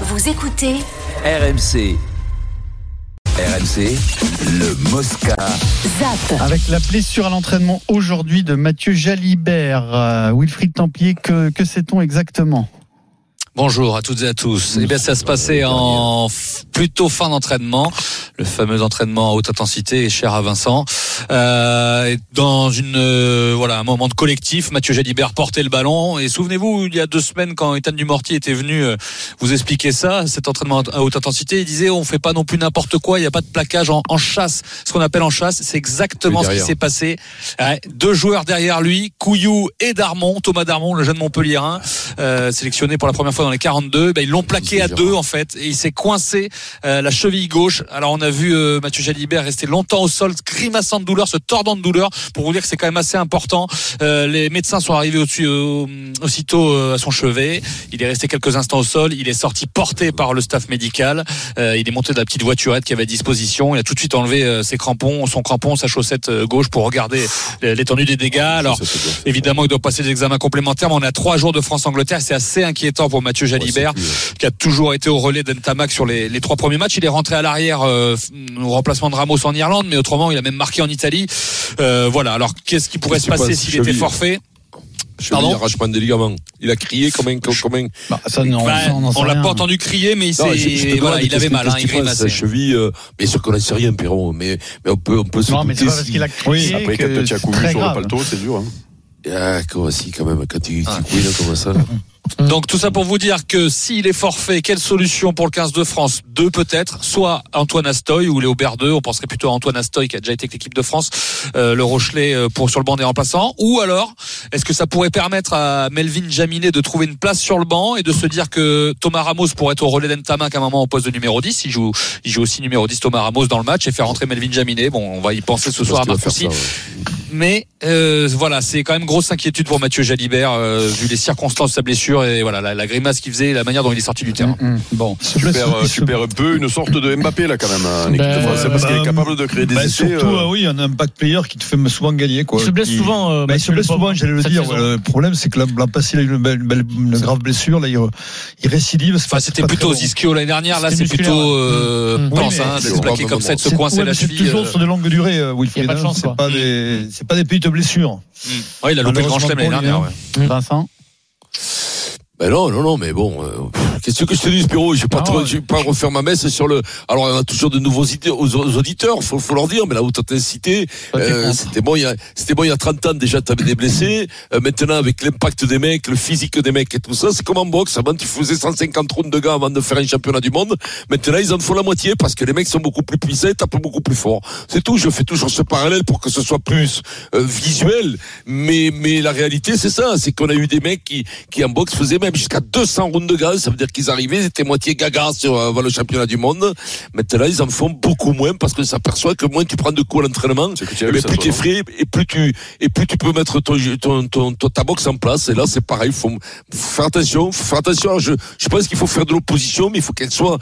Vous écoutez RMC. RMC, le Mosca. ZAP. Avec la blessure à l'entraînement aujourd'hui de Mathieu Jalibert, euh, Wilfried Templier, que, que sait-on exactement? Bonjour à toutes et à tous. Eh bien, ça se passait en plutôt fin d'entraînement, le fameux entraînement à haute intensité, cher à Vincent. Euh, dans une euh, voilà un moment de collectif, Mathieu Jalibert portait le ballon. Et souvenez-vous, il y a deux semaines, quand Ethan Dumortier était venu euh, vous expliquer ça, cet entraînement à haute intensité, il disait on fait pas non plus n'importe quoi, il n'y a pas de plaquage en, en chasse. Ce qu'on appelle en chasse, c'est exactement ce qui s'est passé. Deux joueurs derrière lui, Couillou et Darmon, Thomas Darmon, le jeune Montpellierin, euh, sélectionné pour la première fois dans les 42. Ben, ils l'ont plaqué à deux en fait et il s'est coincé euh, la cheville gauche. Alors on a vu euh, Mathieu Jalibert rester longtemps au sol, grimaçant de douleur, se tordant de douleur. Pour vous dire que c'est quand même assez important. Euh, les médecins sont arrivés au-dessus euh, aussitôt euh, à son chevet. Il est resté quelques instants au sol. Il est sorti porté par le staff médical. Euh, il est monté de la petite voiturette qu'il avait à disposition. Il a tout de suite enlevé euh, ses crampons, son crampon, sa chaussette gauche pour regarder l'étendue des dégâts. Alors évidemment, il doit passer des examens complémentaires. Mais on a trois jours de France-Angleterre. C'est assez inquiétant pour Mathieu Jalibert qui a toujours été au relais d'Entamac sur les, les trois premiers matchs. Il est rentré à l'arrière euh, au remplacement de Ramos en Irlande, mais autrement, il a même marqué en Italie. Euh, voilà. Alors, qu'est-ce qui pourrait se pas passer s'il était forfait? Pardon? Pardon arrachement des ligaments. Il a crié comme un, comme un. bah, ça, non, Bah, ça, on On l'a pas entendu crier, mais il, Non, s'est- je- je te voilà, demande, il avait mal, hein, il grimaçait. Sa cheville, euh, bien sûr qu'on n'en sait rien, Perron, mais, mais on peut, on peut se Non, mais c'est pas parce qu'il a crié Après, que quand tu as couru sur grave. le paletot, c'est dur. Hein. Ah, comment si, quand même, quand tu, Ah. couilles, là, comme ça. là. Donc tout ça pour vous dire que s'il est forfait, quelle solution pour le 15 de France? Deux peut-être, soit Antoine Astoy ou Léo Berdeux, on penserait plutôt à Antoine Astoy qui a déjà été avec l'équipe de France, euh, le Rochelet euh, pour sur le banc des remplaçants, ou alors est-ce que ça pourrait permettre à Melvin Jaminet de trouver une place sur le banc et de se dire que Thomas Ramos pourrait être au relais d'Entamac à un moment au poste de numéro 10, il joue, il joue aussi numéro 10 Thomas Ramos dans le match et faire rentrer Melvin Jaminet, bon on va y penser ce soir à ça, ouais. mais euh, voilà, c'est quand même grosse inquiétude pour Mathieu Jalibert euh, vu les circonstances de sa blessure et voilà la, la grimace qu'il faisait, et la manière dont il est sorti du terrain. Hum, hum. Bon, Tu perds, euh, peu une sorte de Mbappé là quand même en équipe Ben, de France. C'est parce bah, qu'il est capable de créer des Bah, essais. surtout, euh, euh, oui, un impact player qui te fait souvent gagner. Quoi, Il se blesse Qui- souvent. euh, Bah, il se blesse souvent, j'allais le dire. saison. ouais. Le problème, c'est que l'an l'an passé, il a eu une, belle- une belle- une grave blessure. Là, il, récidive. c'est Enfin, pas- c'était c'est pas plutôt. Zischio l'année dernière, là c'est plutôt euh, Mmh. pense hein, de c'est se plaquer comme ça, de se C'est- coincer la mais C'est cheville. toujours euh. sur de longues durées, euh, Wilfried. Il y a pas de hein. chance, C'est pas des, c'est pas des petites blessures. Ouais, il a loupé le grand chelem l'année dernière. hein. Vincent? Ben non, non, non, mais bon, euh, qu'est-ce que je te dis, Spiro? Je vais pas, je vais pas refaire ma messe sur le. Alors, on a toujours de nouveaux idées aux, aux auditeurs, faut, faut leur dire, mais la haute intensité, euh, c'était bon, il y a, c'était bon il y a 30 ans déjà, t'avais des blessés. Euh, maintenant, avec l'impact des mecs, le physique des mecs et tout ça, c'est comme en boxe. Avant, tu faisais 150 rounds de gars avant de faire un championnat du monde. Maintenant, ils en font la moitié parce que les mecs sont beaucoup plus puissants et tapent beaucoup plus fort. C'est tout. Je fais toujours ce parallèle pour que ce soit plus euh, visuel. Mais, mais la réalité, c'est ça. C'est qu'on a eu des mecs qui, qui en boxe faisaient même jusqu'à 200 rounds de gaz. Ça veut dire qu'ils arrivaient, ils étaient moitié gaga sur euh, le championnat du monde. Maintenant, ils en font beaucoup moins parce que ça s'aperçoit que moins tu prends de coups à l'entraînement, tu as eh ben, plus toi, t'es non frais et plus tu et plus tu peux mettre ton, ton, ton, ton- ta boxe en place. Et là, c'est pareil. Faut faut faire attention. Faut faire attention. Alors, Je, je pense qu'il faut faire de l'opposition, mais il faut qu'elle soit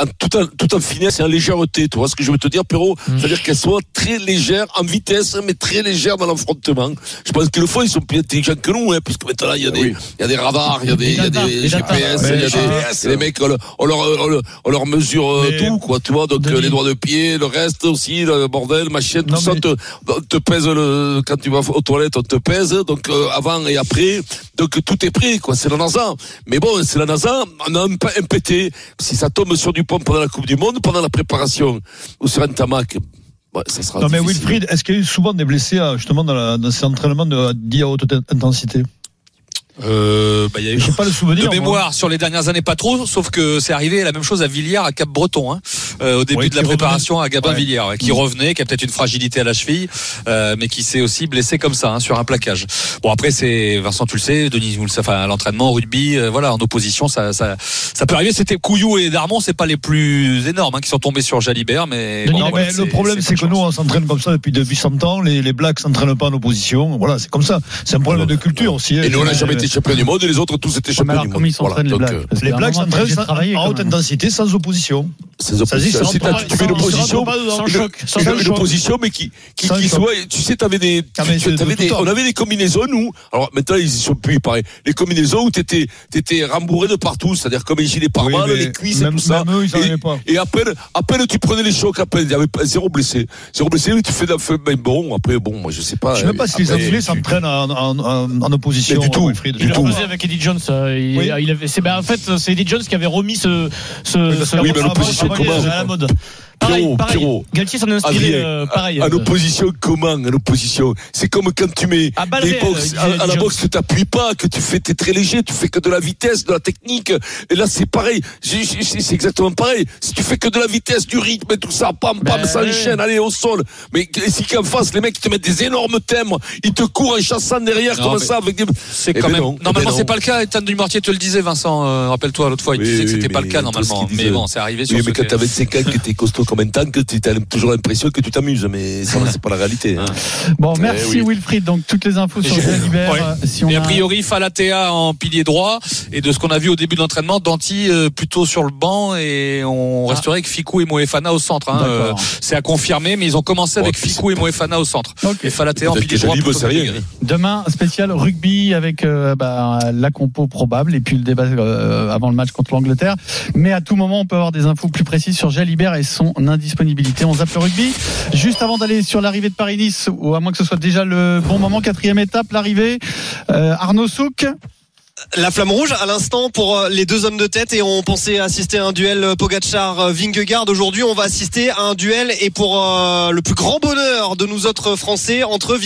en, tout en tout en finesse et en légèreté. Tu vois ce que je veux te dire, Perrault? Mmh. C'est-à-dire qu'elle soit très légère en vitesse, mais très légère dans l'affrontement. Je pense que le fois ils sont plus intelligents que nous, hein, puisque maintenant il y a des, Oui. il y a des radars, il y a des, il y a des. GPS, il y a les des, les mecs, on leur, on leur, mesure euh, tout, quoi, tu vois, donc euh, les doigts de pied, le reste aussi, le bordel, machin, tout ça, te, on te pèse le, quand tu vas aux toilettes, on te pèse, donc euh, avant et après, donc tout est prêt, quoi, c'est la NASA. Mais bon, c'est la NASA, on a un, un pété, si ça tombe sur du pont pendant la Coupe du Monde, pendant la préparation, ou sur un tamac, ouais, ça sera Non, mais. Wilfried, est-ce qu'il y a eu souvent des blessés justement dans, la, dans ces entraînements de, dits à haute intensité? Euh, bah, y a eu J'ai pas le souvenir. de moi. mémoire sur les dernières années pas trop, sauf que c'est arrivé la même chose à Villiers à Cap Breton, hein, au début Oui, de la préparation à Gabin Ouais. Qui revenait, qui a peut-être une fragilité à la cheville, euh, mais qui s'est aussi blessé comme ça hein, sur un plaquage. Bon après c'est Vincent, tu le sais, Denis, vous le savez, enfin à l'entraînement, au rugby, euh, voilà, en opposition, ça, ça, ça peut arriver. C'était Couillou et Darmon, c'est pas les plus énormes hein, qui sont tombés sur Jalibert, mais Denis, bon, Non, voilà, mais le problème, c'est que nous, on s'entraîne comme ça depuis, depuis 100 ans. Les, les Blacks s'entraînent pas en opposition. Voilà, c'est comme ça. C'est un problème de culture aussi. hein. Et nous, on n'a Euh, jamais été champion du monde, et les autres, tous étaient champions du monde. ils les Blacks euh, Les Blacks s'entraînent en haute intensité sans opposition. C'est tu fais une opposition. une- opposition, mais qui, qui, qui soit, tu sais, t'avais des, mais on avait des combinaisons, nous. Alors maintenant, ils y sont plus, pareil. Les combinaisons où t'étais, t'étais rembourré de partout, c'est-à-dire comme les gilets pare-balles, mais les cuisses et tout ça. Et- avaient pas. Et à peine, à peine tu prenais les chocs, à peine, il y avait zéro blessé. Zéro blessé, tu fais, d'un feu- ben bon, après, bon, moi, je sais pas. Je sais même pas si les tu- s'entraînent en, opposition. Mais du tout, Il faisait avec Eddie Jones. euh, il- avait- c'est- ben, en fait, c'est Eddie Jones qui avait remis ce, ce, Oui, mais l'opposition la mode. Pierrot. Pierrot. Galtier s'en est inspiré Adrien, euh, pareil. En euh, opposition, comment En opposition C'est comme quand tu mets À balle des réelle, box, disait à, à la boxe, que t'appuies pas, que tu fais, t'es très léger, tu fais que de la vitesse, de la technique. Et là, c'est pareil. C'est exactement pareil. Si tu fais que de la vitesse, du rythme et tout ça, pam, pam, Ben, ça oui. enchaîne, allez, au sol. Mais si qu'en face, les mecs, ils te mettent des énormes thèmes, ils te courent en chassant derrière, Non, comme ça, avec des. C'est Eh quand ben même. non, eh ben normalement, c'est pas le cas. Ethan Dumortier te le disait, Vincent. euh, Rappelle-toi l'autre fois, il Oui, disait que c'était pas le cas normalement. qu'il Mais bon, c'est arrivé sur mais quand que- t'as 25 ans, que t'es un tank, t'as toujours l'impression que tu t'amuses. Mais ça, c'est pas la réalité. hein. Bon, Eh merci oui. Wilfried. Donc toutes les infos sur Et- Jalibert. Ouais. euh, Si on Et a a- priori, Falatea en pilier droit. Et de ce qu'on a vu au début de l'entraînement, Danti euh, plutôt sur le banc. Et on Ah. resterait avec Ficou et Moefana au centre. hein. Euh, c'est à confirmer, mais ils ont commencé avec Ficou et Moefana au centre. Ok. Et Falatea en pilier que droit. Que. Demain, spécial rugby avec euh, bah, la compo probable et puis le débat euh, avant le match contre l'Angleterre. Mais à tout moment, on peut avoir des infos plus précises sur Jalibert et son indisponibilité. On zappe le rugby. Juste avant d'aller sur l'arrivée de Paris-Nice, ou à moins que ce soit déjà le bon moment, quatrième étape, l'arrivée. Euh, Arnaud Souk, La flamme rouge à l'instant pour euh, les deux hommes de tête et on pensait assister à un duel euh, Pogacar-Vingegaard. Aujourd'hui, on va assister à un duel et pour euh, le plus grand bonheur de nous autres Français entre,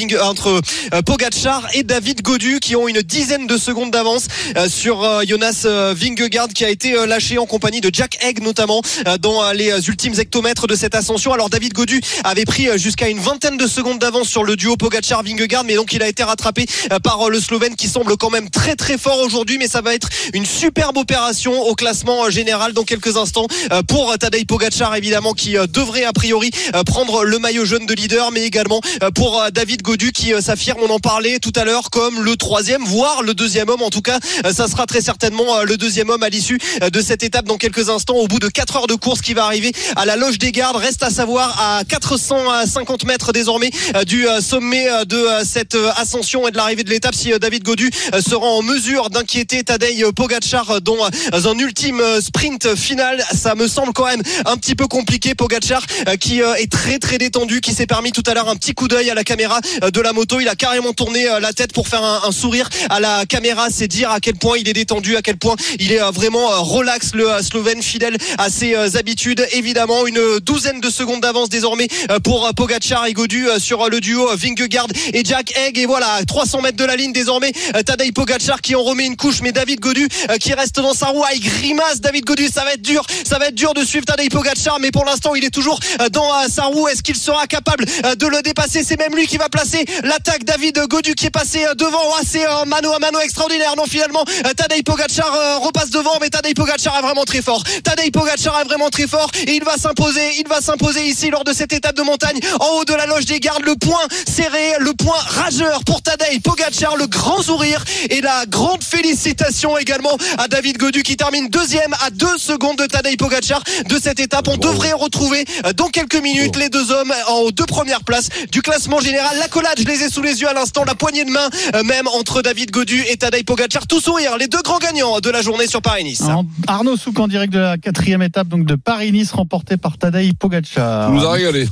Pogacar et David Godu qui ont une dizaine de secondes d'avance sur Jonas Vingegaard qui a été lâché en compagnie de Jack Egg notamment dans les ultimes hectomètres de cette ascension. Alors David Godu avait pris jusqu'à une vingtaine de secondes d'avance sur le duo Pogacar-Vingegaard mais donc il a été rattrapé par le Slovène qui semble quand même très très fort aujourd'hui, mais ça va être une superbe opération au classement euh, général dans quelques instants euh, pour Tadej Pogacar évidemment qui euh, devrait a priori euh, prendre le maillot jaune de leader, mais également euh, pour euh, David Godu qui euh, s'affirme, on en parlait tout à l'heure, comme le troisième, voire le deuxième homme. En tout cas, euh, ça sera très certainement euh, le deuxième homme à l'issue euh, de cette étape dans quelques instants, au bout de 4 heures de course qui va arriver à la loge des gardes. Reste à savoir à 450 mètres désormais euh, du euh, sommet euh, de euh, cette euh, ascension et de l'arrivée de l'étape si euh, David Godu euh, sera en mesure d'inquiéter Tadej Pogacar euh, dans euh, un ultime euh, sprint final. Ça me semble quand même un petit peu compliqué. Pogacar qui est très très détendu, qui s'est permis tout à l'heure un petit coup d'œil à la caméra de la moto. Il a carrément tourné la tête pour faire un, sourire à la caméra. C'est dire à quel point il est détendu, à quel point il est vraiment relax, le Slovène fidèle à ses habitudes. Évidemment, une douzaine de secondes d'avance désormais pour Pogacar et Godu sur le duo Vingegaard et Jack Egg. Et voilà, 300 mètres de la ligne désormais. Tadej Pogacar qui en remet une couche, mais David Godu euh, qui reste dans sa roue. Ah, il grimace David Godu. Ça va être dur, ça va être dur de suivre Tadej Pogacar, mais pour l'instant, il est toujours euh, dans euh, sa roue. Est-ce qu'il sera capable de le dépasser? C'est même lui qui va placer l'attaque. David Godu qui est passé devant. Ah, c'est un mano à mano extraordinaire. Non, finalement, Tadej Pogacar repasse devant, mais Tadej Pogacar est vraiment très fort. Tadej Pogacar est vraiment très fort et il va s'imposer. Il va s'imposer ici lors de cette étape de montagne en haut de la loge des gardes. Le point serré, le point rageur pour Tadej Pogacar, le grand sourire et la grande félicitation également à David Godu qui termine deuxième à deux secondes de Tadej Pogacar de cette étape. On devrait retrouver euh, dans quelques minutes les deux hommes en deux premières places du classement général. L'accolade, je les ai sous les yeux à l'instant, la poignée de main euh, même entre David Godu et Tadej Pogacar. Tout sourire, les deux grands gagnants de la journée sur Paris-Nice. Arnaud Souk en direct de la quatrième étape donc de Paris-Nice remportée par Tadej Pogacar. Tu nous as régalé.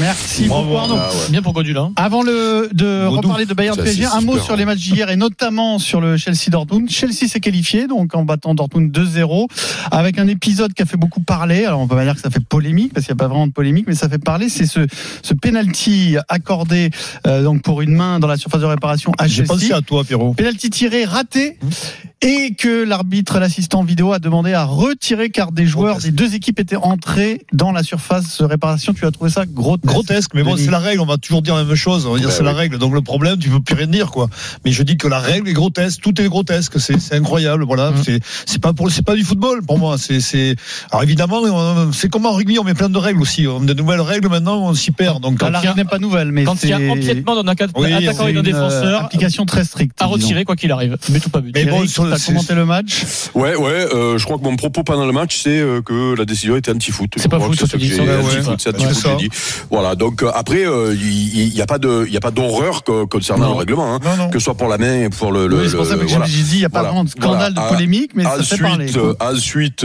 Merci Bravo, beaucoup Arnaud. Ah ouais. Bien pour Godu là. hein. Avant le, de Godou. reparler de Bayern PSG, un mot sur hein. les matchs d'hier et notamment sur le Chelsea Dortmund. Chelsea s'est qualifié donc en battant Dortmund 2-0 avec un épisode qui a fait beaucoup parler. Alors on peut pas dire que ça fait polémique parce qu'il n'y a pas vraiment de polémique, mais ça fait parler. C'est ce, ce penalty accordé euh, donc pour une main dans la surface de réparation à J'ai pensé à toi, Pierrot. Penalty tiré raté et que l'arbitre, l'assistant vidéo a demandé à retirer car des joueurs des deux équipes étaient entrés dans la surface de réparation. Tu as trouvé ça grotesque. Grotesque, mais bon, c'est la règle, on va toujours dire la même chose, on va dire Ouais, c'est la règle, donc le problème, tu peux plus rien dire, quoi. Mais je dis que la règle est grotesque, tout est grotesque, c'est c'est incroyable, voilà, Mm. c'est c'est pas pour, c'est pas du football, pour moi, c'est c'est, alors évidemment, on- c'est comme en rugby, on met plein de règles aussi, on a de nouvelles règles maintenant, on s'y perd, donc, la règle n'est pas nouvelle, mais Quand il y a empiètement d'un attaquant Oui, et d'un euh, défenseur, application très stricte. à disons. retirer quoi qu'il arrive. Mais tout pas but. mais bon, Eric, sur t'as c'est- commenté le match. Ouais, ouais. euh, je crois que mon propos pendant le match, c'est euh, que la décision était anti-foot. C'est pas foot, que c'est anti-foot. Voilà. Donc après, il n'y a pas de, il y a pas d'horreur concernant le règlement, hein. Que ce soit pour la main et pour le. voilà. J'ai dit, il n'y a pas Voilà. de scandale Voilà. de polémique, mais ça fait Ensuite, parler. quoi. ensuite,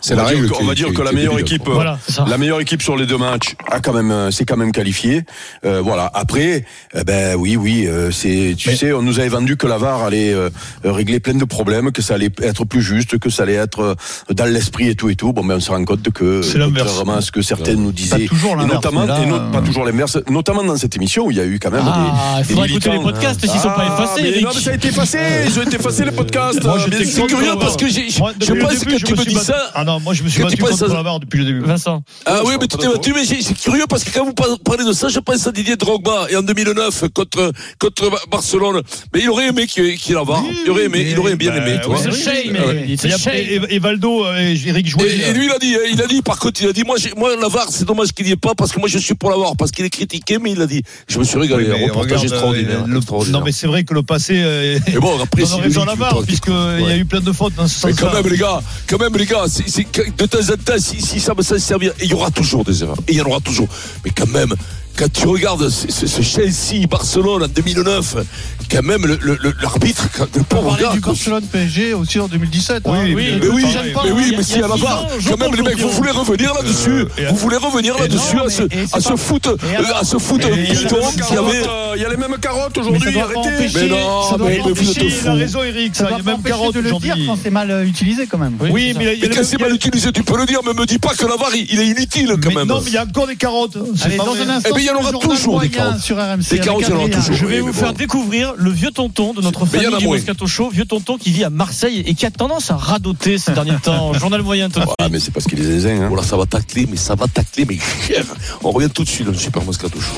C'est on la va dire règle on va dire qui- que la meilleure débile, équipe, euh, Voilà, la meilleure équipe sur les deux matchs a quand même, euh, c'est quand même qualifié. Euh, voilà. Après, eh ben oui, oui, euh, c'est, tu sais, on nous avait vendu que la VAR allait euh, régler plein de problèmes, que ça allait être plus juste, que ça allait être euh, dans l'esprit et tout et tout. Bon, ben on se rend compte que C'est à ce que certaines nous Pas disaient, toujours et notamment, là, et no- euh, pas toujours l'inverse, notamment dans cette émission où il y a eu quand même Ah, des, il faudra des écouter les podcasts s'ils sont pas Ah, effacés, mais non, mais ça a été effacé, ils ont été effacés les podcasts. Moi, sûr. C'est curieux parce que j'ai, je pense que je tu me suis dis ça. Ah non, moi je me suis battu contre VAR depuis le début. Vincent. Ah oui, mais tu t'es battu, mais c'est curieux parce que quand vous par- parlez de ça, je pense à Didier Drogba et en 2009 contre contre Ba- Barcelone. Mais il aurait aimé qu'il VAR. Il aurait aimé, il aurait bien bah, aimé. tu vois. mais Et, shame. et- et Valdo euh, et Eric Jouet. Et, et lui, il a dit, il a dit, par contre, il a dit, moi, moi, la VAR, c'est dommage qu'il n'y ait pas, parce que moi, je suis pour la VAR, parce qu'il est critiqué, mais il a dit, je me suis régalé, Oui, mais un reportage regarde, extraordinaire. euh, le- extraordinaire. Non, mais c'est vrai que le passé. euh, Et bon, après, raison à lui, la VAR, puisqu'il y a eu plein de fautes dans ce Mais sens-là. quand même, les gars, quand même, les gars, de temps en temps, si, ça me s'en servir, il y aura toujours des erreurs, et il y en aura toujours. Mais quand même, quand tu regardes ce, ce- ce Chelsea, Barcelone en 2009, quand même, le, le- le- l'arbitre, quand- le On pauvre parlait gars, du quand- Barcelone PSG aussi en 2017. Oui, hein. oui, Oui, mais oui, pas, mais oui, si à la je quand même, les mecs, vous voulez revenir là-dessus, Euh, et- vous voulez revenir là-dessus, à ce, foot, à ce foot et- Il y a les bidon mêmes qu'il y carottes, avait. euh, il y a les mêmes carottes aujourd'hui, arrêtez. empêcher- Mais non, ça doit mais- vous raison, Eric. Ça Ça, il y doit a même empêcher carotte de le dire aujourd'hui. quand c'est mal euh, utilisé quand même. Oui, mais quand c'est même- mal utilisé, tu peux le dire, mais me dis pas que la VAR, il est inutile quand même. non, mais il y a encore des carottes. C'est Allez, pas dans vrai. un instant, il y en aura toujours des carottes. sur RMC. Des avec carottes, il y en aura Adrien. toujours. Je vais Oui, vous faire découvrir le vieux tonton de notre famille du. Moscato Show, vieux tonton qui vit à Marseille et qui a tendance à radoter ces derniers temps. Journal moyen tout de Ah, mais c'est parce qu'il est zézin, hein. Voilà, ça va tacler, mais ça va tacler, mais. On revient tout de suite dans le Super Moscato Show.